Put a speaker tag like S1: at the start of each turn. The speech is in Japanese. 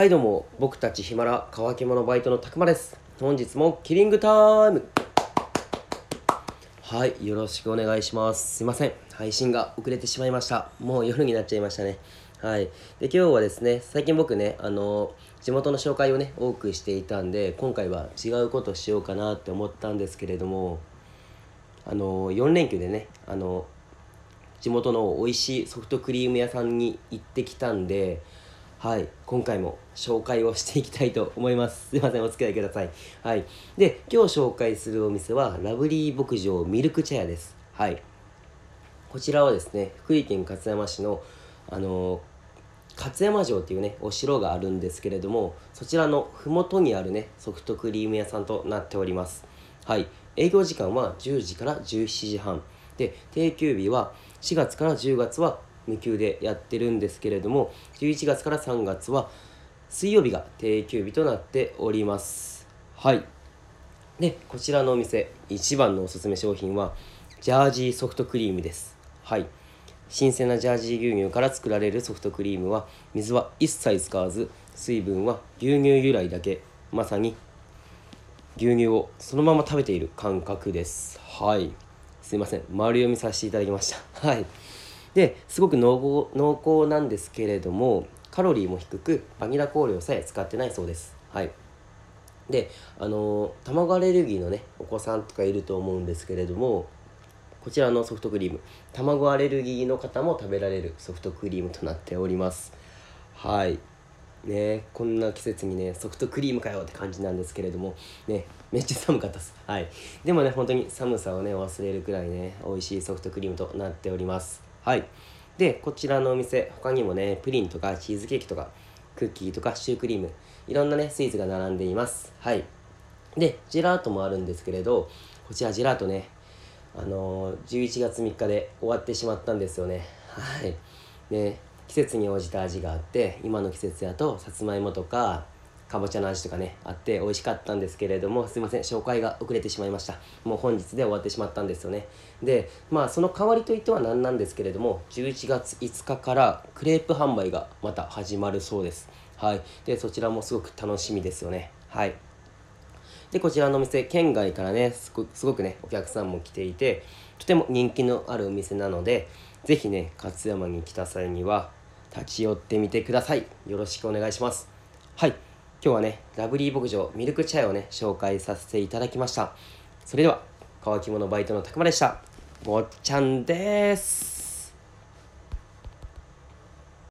S1: はいどうも僕たちヒマラ乾き物バイトのたくまです。本日もキリングタイム。はいよろしくお願いします。すいません。配信が遅れてしまいました。もう夜になっちゃいましたね。はい。で今日はですね最近僕ねあの地元の紹介をね多くしていたんで今回は違うことしようかなって思ったんですけれどもあの4連休でねあの地元の美味しいソフトクリーム屋さんに行ってきたんではい今回も紹介をしていきたいと思います。すいませんお付き合いください。はい。で今日紹介するお店はラブリー牧場ミルク茶屋です。はい。こちらはですね福井県勝山市のあの勝山城っていうねお城があるんですけれどもそちらの麓にあるねソフトクリーム屋さんとなっております。はい。営業時間は10時から17時半。で定休日は4月から10月は無休でやってるんですけれども11月から3月は水曜日が定休日となっております。はい。でこちらのお店一番のおすすめ商品はジャージーソフトクリームです。はい。新鮮なジャージー牛乳から作られるソフトクリームは水は一切使わず水分は牛乳由来だけ。まさに牛乳をそのまま食べている感覚です。はい。すいません。丸読みさせていただきました。はいですごく濃厚濃厚なんですけれどもカロリーも低くバニラ香料さえ使ってないそうです。はい。であの卵アレルギーのねお子さんとかいると思うんですけれどもこちらのソフトクリーム卵アレルギーの方も食べられるソフトクリームとなっております。はい。ねこんな季節にねソフトクリームかよって感じなんですけれどもねめっちゃ寒かったです。はい。でもね本当に寒さをね忘れるくらいね美味しいソフトクリームとなっております。はい。でこちらのお店他にもねプリンとかチーズケーキとかクッキーとかシュークリームいろんなねスイーツが並んでいます。はい。でジェラートもあるんですけれどこちらジェラートねあのー、11月3日で終わってしまったんですよね。はい。ね季節に応じた味があって今の季節やとさつまいもとかかぼちゃの味とかねあって美味しかったんですけれどもすいません紹介が遅れてしまいました。もう本日で終わってしまったんですよね。でまあその代わりといっては何なんですけれども11月5日からクレープ販売がまた始まるそうです。はい。でそちらもすごく楽しみですよね。はい。でこちらのお店県外からねすごくねお客さんも来ていてとても人気のあるお店なので是非ね勝山に来た際には立ち寄ってみてください。よろしくお願いします。はい。今日はねラブリー牧場ミルクチャイをね紹介させていただきました。それでは乾き物バイトのたくまでした。もっちゃんです。